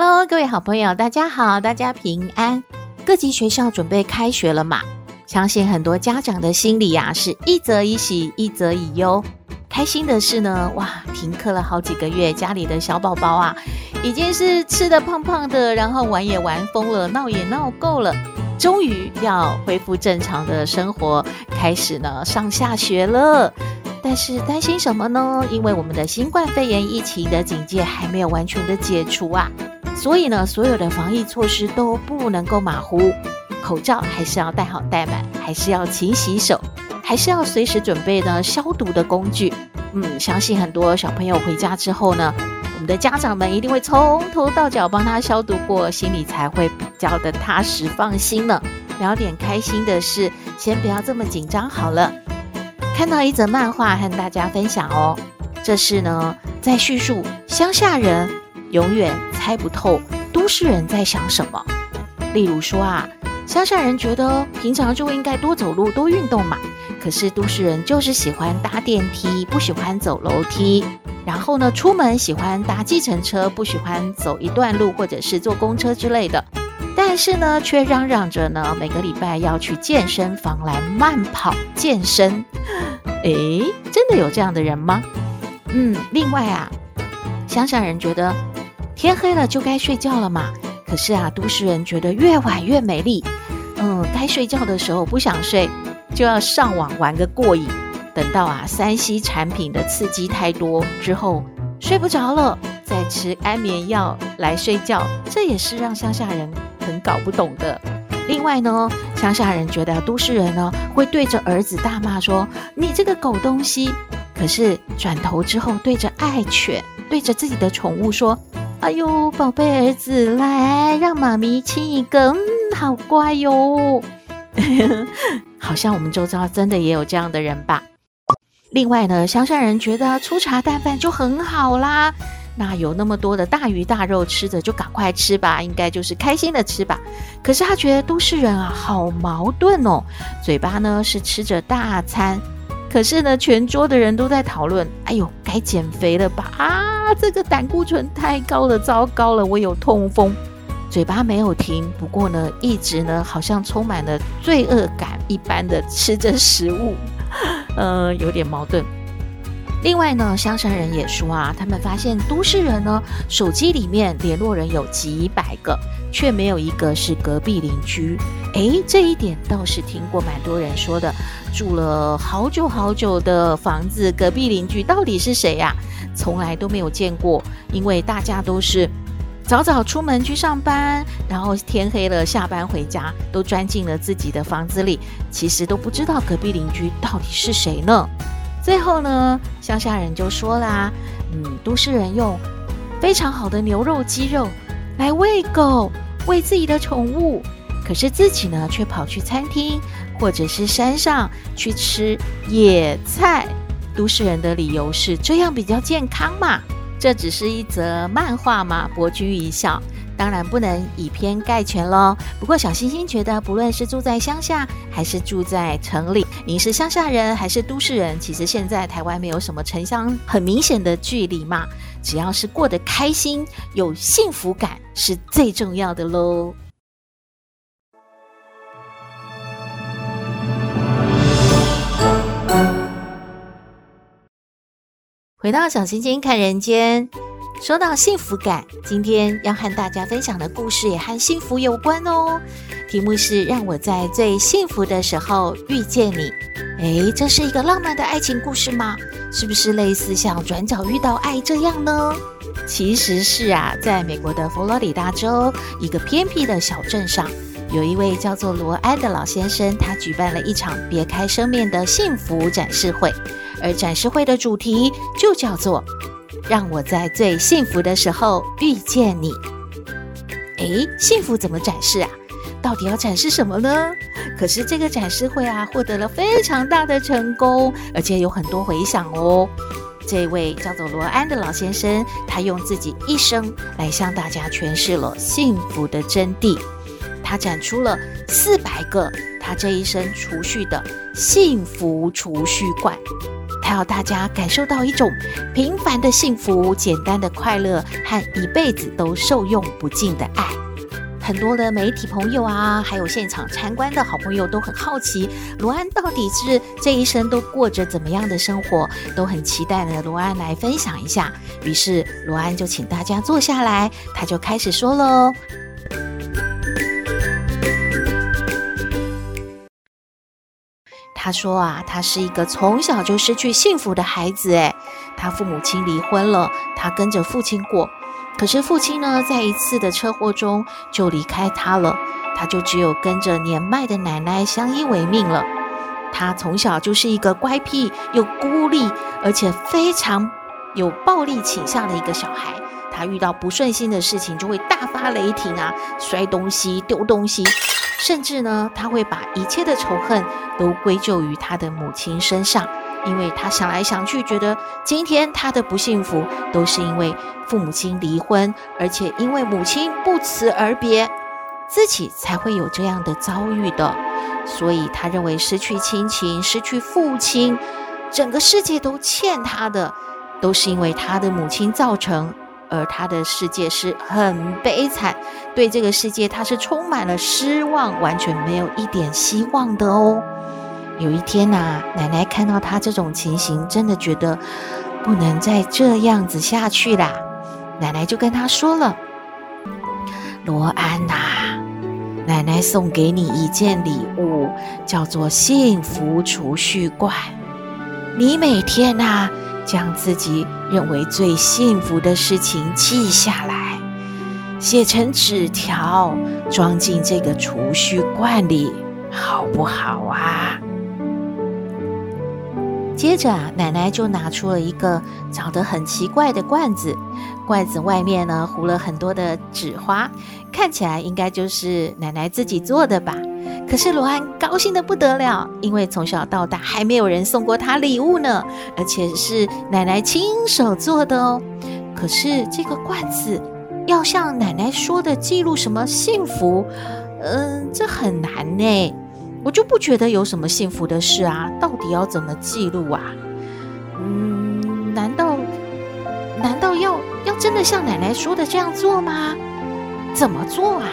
Hello，各位好朋友，大家好，大家平安。各级学校准备开学了嘛？相信很多家长的心里呀、啊，是一则以喜，一则以忧。开心的是呢，哇，停课了好几个月，家里的小宝宝啊，已经是吃得胖胖的，然后玩也玩疯了，闹也闹够了，终于要恢复正常的生活，开始呢上下学了。但是担心什么呢？因为我们的新冠肺炎疫情的警戒还没有完全的解除啊。所以呢，所有的防疫措施都不能够马虎，口罩还是要戴好戴满，还是要勤洗手，还是要随时准备呢消毒的工具。嗯，相信很多小朋友回家之后呢，我们的家长们一定会从头到脚帮他消毒过，心里才会比较的踏实放心呢。聊点开心的事，先不要这么紧张好了。看到一则漫画和大家分享哦，这是呢在叙述乡下人。永远猜不透都市人在想什么。例如说啊，乡下人觉得平常就应该多走路、多运动嘛。可是都市人就是喜欢搭电梯，不喜欢走楼梯。然后呢，出门喜欢搭计程车，不喜欢走一段路或者是坐公车之类的。但是呢，却嚷嚷着呢，每个礼拜要去健身房来慢跑健身。诶，真的有这样的人吗？嗯，另外啊，乡下人觉得。天黑了就该睡觉了嘛，可是啊，都市人觉得越晚越美丽。嗯，该睡觉的时候不想睡，就要上网玩个过瘾。等到啊三 C 产品的刺激太多之后，睡不着了，再吃安眠药来睡觉，这也是让乡下人很搞不懂的。另外呢，乡下人觉得都市人呢会对着儿子大骂说：“你这个狗东西。”可是转头之后，对着爱犬，对着自己的宠物说。哎呦，宝贝儿子，来让妈咪亲一个，嗯，好乖哟。好像我们周遭真的也有这样的人吧。另外呢，乡下人觉得粗茶淡饭就很好啦，那有那么多的大鱼大肉吃着，就赶快吃吧，应该就是开心的吃吧。可是他觉得都市人啊，好矛盾哦，嘴巴呢是吃着大餐。可是呢，全桌的人都在讨论，哎呦，该减肥了吧？啊，这个胆固醇太高了，糟糕了，我有痛风。嘴巴没有停，不过呢，一直呢，好像充满了罪恶感一般的吃着食物，呃，有点矛盾。另外呢，香山人也说啊，他们发现都市人呢，手机里面联络人有几百个，却没有一个是隔壁邻居。诶，这一点倒是听过蛮多人说的。住了好久好久的房子，隔壁邻居到底是谁呀？从来都没有见过，因为大家都是早早出门去上班，然后天黑了下班回家，都钻进了自己的房子里，其实都不知道隔壁邻居到底是谁呢。最后呢，乡下人就说啦，嗯，都市人用非常好的牛肉、鸡肉来喂狗，喂自己的宠物。可是自己呢，却跑去餐厅或者是山上去吃野菜。都市人的理由是这样比较健康嘛？这只是一则漫画嘛，博君一笑。当然不能以偏概全喽。不过小星星觉得，不论是住在乡下还是住在城里，您是乡下人还是都市人，其实现在台湾没有什么城乡很明显的距离嘛。只要是过得开心、有幸福感，是最重要的喽。回到小星星看人间，说到幸福感，今天要和大家分享的故事也和幸福有关哦。题目是让我在最幸福的时候遇见你。诶，这是一个浪漫的爱情故事吗？是不是类似像转角遇到爱这样呢？其实是啊，在美国的佛罗里达州一个偏僻的小镇上，有一位叫做罗安的老先生，他举办了一场别开生面的幸福展示会。而展示会的主题就叫做“让我在最幸福的时候遇见你”。诶，幸福怎么展示啊？到底要展示什么呢？可是这个展示会啊，获得了非常大的成功，而且有很多回响哦。这位叫做罗安的老先生，他用自己一生来向大家诠释了幸福的真谛。他展出了四百个他这一生储蓄的幸福储蓄罐，他要大家感受到一种平凡的幸福、简单的快乐和一辈子都受用不尽的爱。很多的媒体朋友啊，还有现场参观的好朋友都很好奇，罗安到底是这一生都过着怎么样的生活，都很期待呢。罗安来分享一下。于是罗安就请大家坐下来，他就开始说喽。他说啊，他是一个从小就失去幸福的孩子，诶，他父母亲离婚了，他跟着父亲过。可是父亲呢，在一次的车祸中就离开他了，他就只有跟着年迈的奶奶相依为命了。他从小就是一个乖僻又孤立，而且非常有暴力倾向的一个小孩。他遇到不顺心的事情就会大发雷霆啊，摔东西、丢东西，甚至呢，他会把一切的仇恨都归咎于他的母亲身上。因为他想来想去，觉得今天他的不幸福都是因为父母亲离婚，而且因为母亲不辞而别，自己才会有这样的遭遇的。所以他认为失去亲情、失去父亲，整个世界都欠他的，都是因为他的母亲造成，而他的世界是很悲惨，对这个世界他是充满了失望，完全没有一点希望的哦。有一天呐、奶奶看到他这种情形，真的觉得不能再这样子下去啦。奶奶就跟他说了：“罗安呐、奶奶送给你一件礼物，叫做幸福储蓄罐。你每天呐、将自己认为最幸福的事情记下来，写成纸条，装进这个储蓄罐里，好不好啊？”接着啊，奶奶就拿出了一个长得很奇怪的罐子，罐子外面呢糊了很多的纸花，看起来应该就是奶奶自己做的吧。可是罗安高兴得不得了，因为从小到大还没有人送过他礼物呢，而且是奶奶亲手做的哦。可是这个罐子要像奶奶说的记录什么幸福，嗯，这很难呢。我就不觉得有什么幸福的事啊，到底要怎么记录啊？嗯，难道难道要要真的像奶奶说的这样做吗？怎么做啊？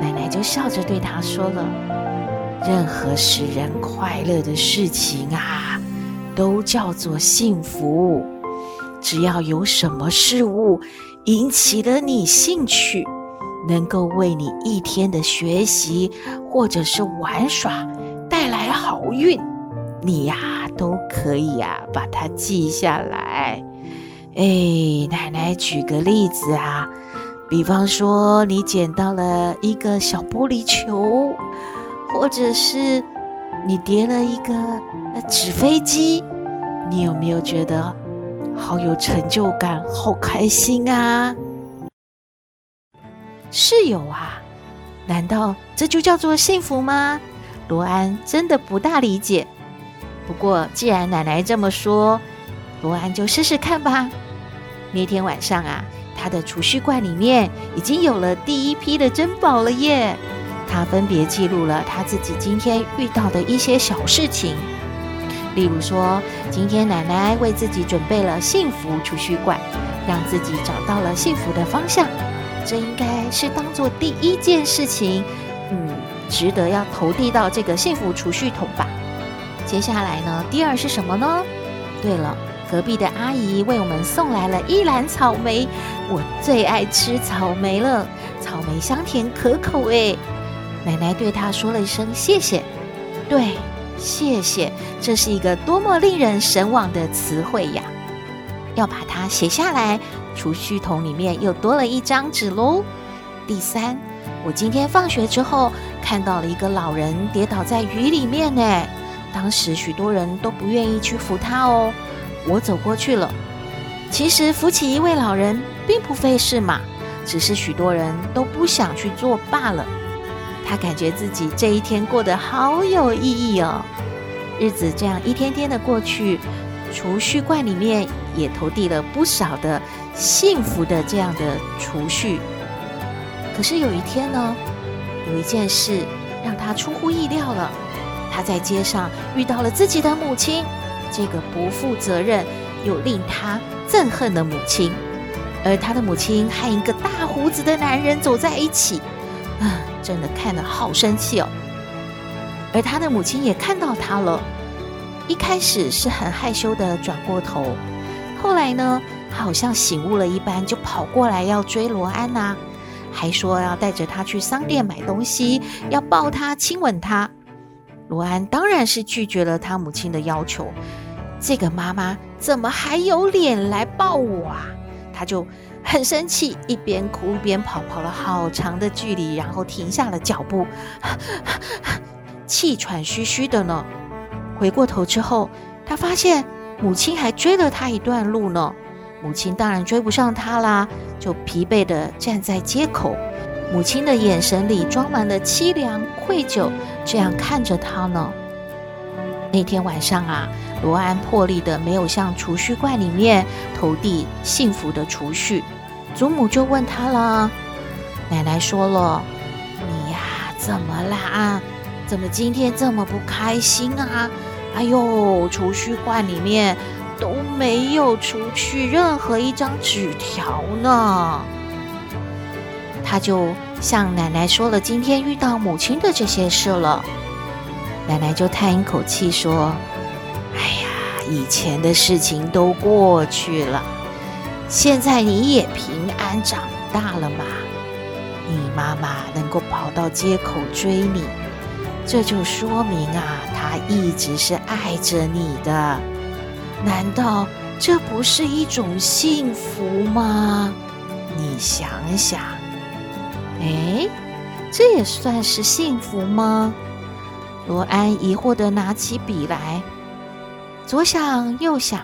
奶奶就笑着对他说了：“任何使人快乐的事情啊，都叫做幸福。只要有什么事物引起了你兴趣。”能够为你一天的学习或者是玩耍带来好运，你呀都可以呀把它记下来。哎，奶奶举个例子啊，比方说你捡到了一个小玻璃球，或者是你叠了一个纸飞机，你有没有觉得好有成就感，好开心啊？是有啊，难道这就叫做幸福吗？罗安真的不大理解。不过既然奶奶这么说，罗安就试试看吧。那天晚上啊，他的储蓄罐里面已经有了第一批的珍宝了耶。他分别记录了他自己今天遇到的一些小事情，例如说，今天奶奶为自己准备了幸福储蓄罐，让自己找到了幸福的方向。这应该是当做第一件事情，嗯，值得要投递到这个幸福储蓄桶吧。接下来呢，第二是什么呢？对了，隔壁的阿姨为我们送来了一篮草莓，我最爱吃草莓了，草莓香甜可口诶。奶奶对她说了一声谢谢，对，谢谢，这是一个多么令人神往的词汇呀！要把它写下来。储蓄桶里面又多了一张纸喽。第三，我今天放学之后看到了一个老人跌倒在雨里面呢。当时许多人都不愿意去扶他哦。我走过去了。其实扶起一位老人并不费事嘛。只是许多人都不想去做罢了。他感觉自己这一天过得好有意义哦。日子这样一天天的过去，储蓄罐里面也投递了不少的幸福的这样的储蓄。可是有一天呢，有一件事让他出乎意料了。他在街上遇到了自己的母亲，这个不负责任又令他憎恨的母亲。而他的母亲和一个大胡子的男人走在一起，啊，真的看得好生气哦。而他的母亲也看到他了，一开始是很害羞的转过头，后来呢，好像醒悟了一般，就跑过来要追罗安呐，还说要带着他去商店买东西，要抱他亲吻他。罗安当然是拒绝了他母亲的要求，这个妈妈怎么还有脸来抱我啊？他就很生气，一边哭一边跑，跑了好长的距离，然后停下了脚步，气喘吁吁的呢。回过头之后，他发现母亲还追了他一段路呢。母亲当然追不上他啦，就疲惫的站在街口。母亲的眼神里装满了凄凉、愧疚，这样看着他呢。那天晚上啊，罗安破例的没有向储蓄罐里面投递幸福的储蓄，祖母就问他了：“奶奶说了，你呀，怎么啦？怎么今天这么不开心啊？哎呦，储蓄罐里面都没有除去任何一张纸条呢。”他就向奶奶说了今天遇到母亲的这些事了。奶奶就叹一口气说：“哎呀，以前的事情都过去了，现在你也平安长大了嘛。你妈妈能够跑到街口追你，这就说明啊，她一直是爱着你的。难道这不是一种幸福吗？你想想。”哎，这也算是幸福吗？罗安疑惑地拿起笔来，左想右想，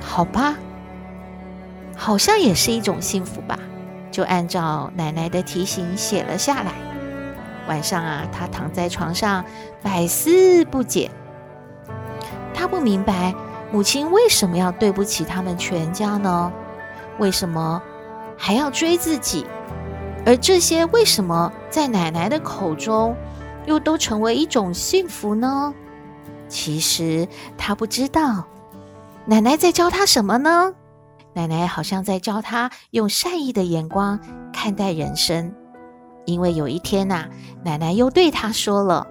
好吧，好像也是一种幸福吧。就按照奶奶的提醒写了下来。晚上啊，他躺在床上百思不解，他不明白母亲为什么要对不起他们全家呢？为什么还要追自己？而这些为什么在奶奶的口中又都成为一种幸福呢？其实他不知道，奶奶在教他什么呢？奶奶好像在教他用善意的眼光看待人生。因为有一天呐、啊，奶奶又对他说了：“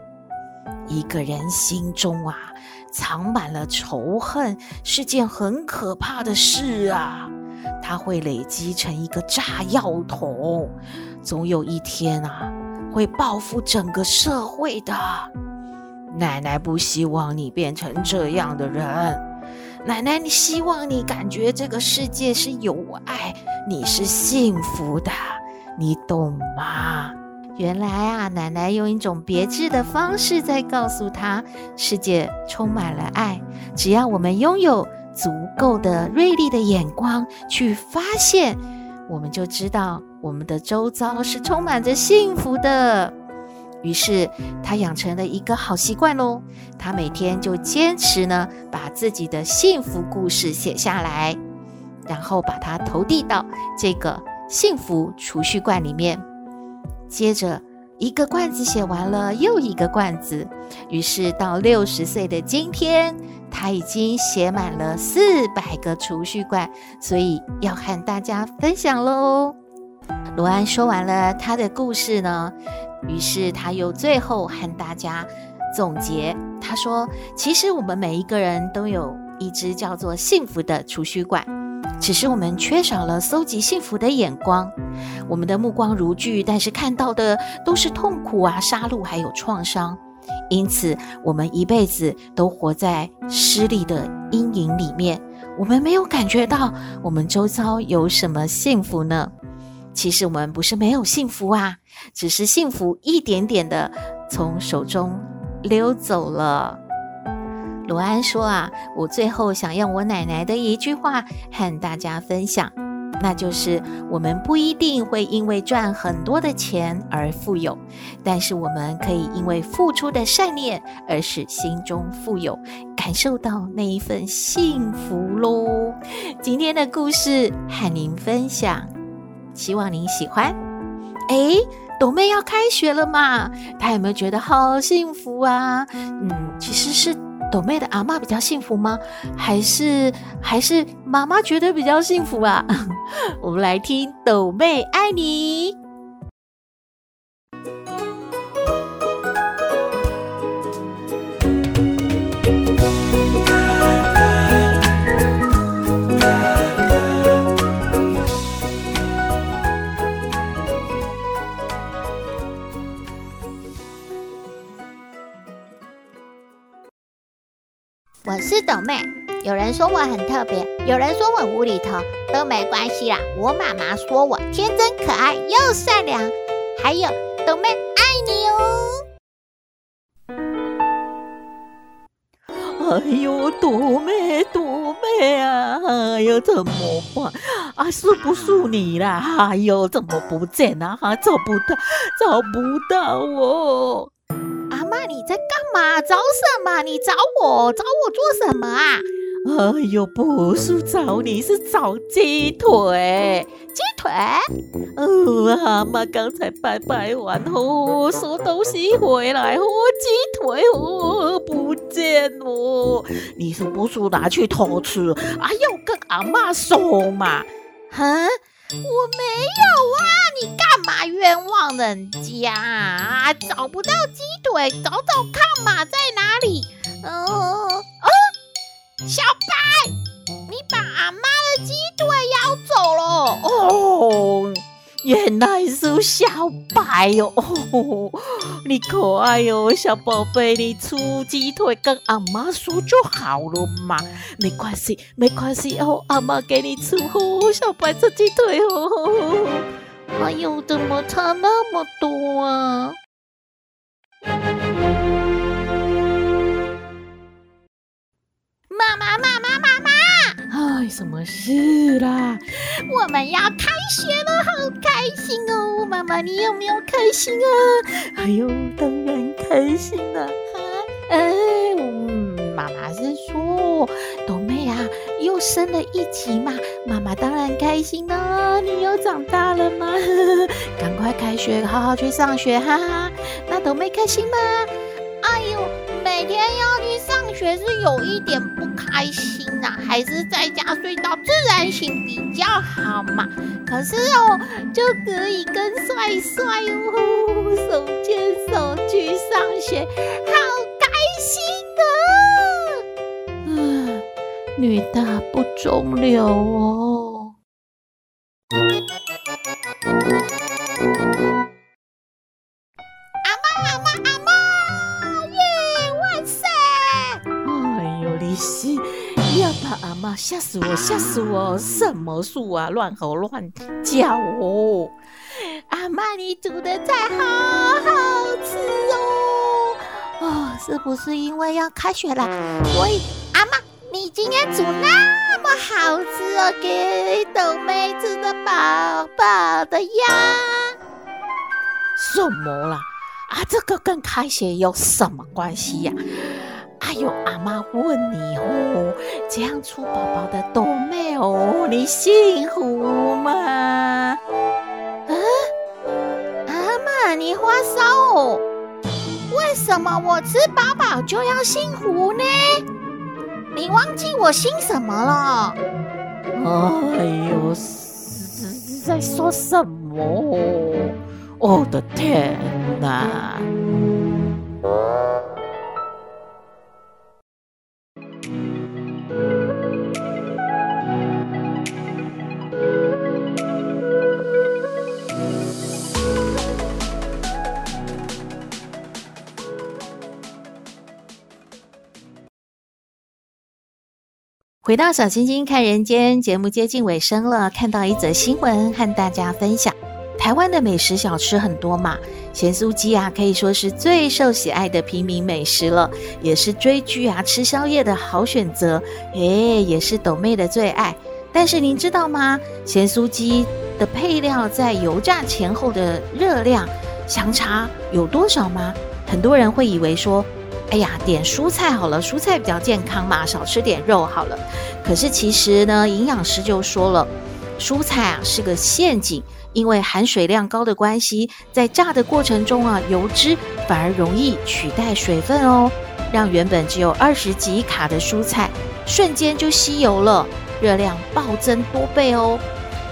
一个人心中啊，藏满了仇恨，是件很可怕的事啊。”它会累积成一个炸药桶，总有一天啊，会报复整个社会的。奶奶不希望你变成这样的人，奶奶，你希望你感觉这个世界是有爱，你是幸福的，你懂吗？原来啊，奶奶用一种别致的方式在告诉他，世界充满了爱，只要我们拥有。足够的锐利的眼光去发现，我们就知道我们的周遭是充满着幸福的。于是他养成了一个好习惯喽，他每天就坚持呢，把自己的幸福故事写下来，然后把它投递到这个幸福储蓄罐里面。接着一个罐子写完了，又一个罐子，于是到六十岁的今天。他已经写满了四百个储蓄罐，所以要和大家分享喽。罗安说完了他的故事呢，于是他又最后和大家总结。他说：“其实我们每一个人都有一只叫做幸福的储蓄罐，只是我们缺少了搜集幸福的眼光。我们的目光如炬，但是看到的都是痛苦啊、杀戮还有创伤。”因此，我们一辈子都活在失利的阴影里面。我们没有感觉到我们周遭有什么幸福呢？其实我们不是没有幸福啊，只是幸福一点点的从手中溜走了。罗安说啊，我最后想用我奶奶的一句话和大家分享：那就是我们不一定会因为赚很多的钱而富有，但是我们可以因为付出的善念而使心中富有，感受到那一份幸福喽。今天的故事和您分享，希望您喜欢。哎，斗妹要开学了嘛？她有没有觉得好幸福啊？嗯，其实是。斗妹的阿嬷比较幸福吗？还是还是妈妈觉得比较幸福啊？我们来听斗妹爱你。是斗妹，有人说我很特别，有人说我无厘头，都没关系啦。我妈妈说我天真可爱又善良，还有斗妹爱你哦。哎呦，斗妹，斗妹啊！哎呦，怎么办？啊，是不是你啦？哎呦，怎么不见啊？找不到，找不到哦。你在干嘛？找什么？你找我，找我做什么啊？哎呦，不是找你，是找鸡腿。鸡腿？哦，阿妈刚才拜拜完后收东西回来，哦，鸡腿哦不见了。你是不是拿去偷吃？哎呦，跟阿妈说嘛。哈？我没有啊！你干嘛冤枉人家啊？找不到鸡腿，找找看嘛，在哪里？哦、呃、啊，小白，你把阿妈的鸡腿咬走了哦。原来是小白哟、哦，你可爱哟，小宝贝，你出鸡腿跟阿妈说就好了嘛，没关系，没关系哦，阿妈给你出哦，小白吃鸡腿哦，哎呦，怎么差那么多啊？妈妈，妈妈，什么事啦？我们要开学了，好开心哦！妈妈，你有没有开心啊？哎呦，当然开心了。哈，哎，嗯，妈妈是说，豆妹啊，又升了一级嘛，妈妈当然开心了。你又长大了吗？赶快开学，好好去上学，哈哈。那豆妹开心吗？哎呦，每天要去上学是有一点不开心呐、啊，还是在家睡到自然醒比较好嘛。可是哦，就可以跟帅帅哦手牵手去上学，好开心啊。嗯，女大不中留哦。吓死我，吓死我！什么树啊，乱吼乱叫哦！阿妈，你煮的菜好好吃哦！哦，是不是因为要开学了，喂阿妈你今天煮那么好吃哦，给豆妹吃的饱饱的呀？什么啦？啊，这个跟开学有什么关系呀？哎呦，阿妈问你哦，这样出宝宝的多妹哦，你幸福吗？啊，阿妈，你发烧哦？为什么我吃饱饱就要幸福呢？你忘记我姓什么了？哎呦，在说什么？我的天哪！回到小星星看人间节目接近尾声了，看到一则新闻和大家分享。台湾的美食小吃很多嘛，咸酥鸡啊可以说是最受喜爱的平民美食了，也是追剧啊吃宵夜的好选择。诶，也是斗妹的最爱。但是您知道吗？咸酥鸡的配料在油炸前后的热量相差有多少吗？很多人会以为说，哎呀，点蔬菜好了，蔬菜比较健康嘛，少吃点肉好了。可是其实呢，营养师就说了，蔬菜啊是个陷阱，因为含水量高的关系，在炸的过程中啊，油脂反而容易取代水分哦，让原本只有二十几卡的蔬菜瞬间就吸油了。热量暴增多倍哦！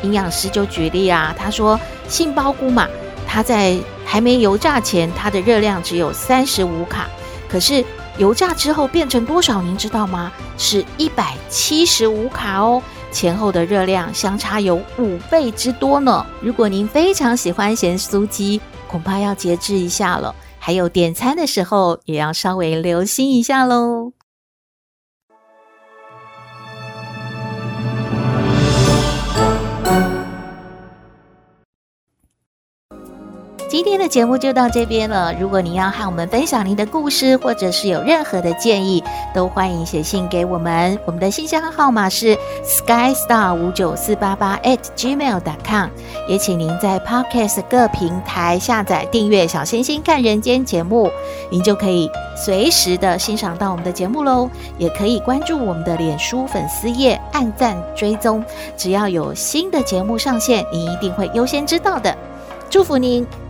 营养师就举例啊，他说杏鲍菇嘛，它在还没油炸前，它的热量只有三十五卡，可是油炸之后变成多少？您知道吗？是一百七十五卡哦，前后的热量相差有五倍之多呢。如果您非常喜欢咸酥鸡，恐怕要节制一下了。还有点餐的时候，也要稍微留心一下喽。今天的节目就到这边了。如果您要和我们分享您的故事，或者是有任何的建议，都欢迎写信给我们。我们的信箱号码是 skystar 五九四八八 at gmail dot com。也请您在 Podcast 各平台下载订阅“小星星看人间”节目，您就可以随时的欣赏到我们的节目喽。也可以关注我们的脸书粉丝页，按赞追踪，只要有新的节目上线，您一定会优先知道的。祝福您！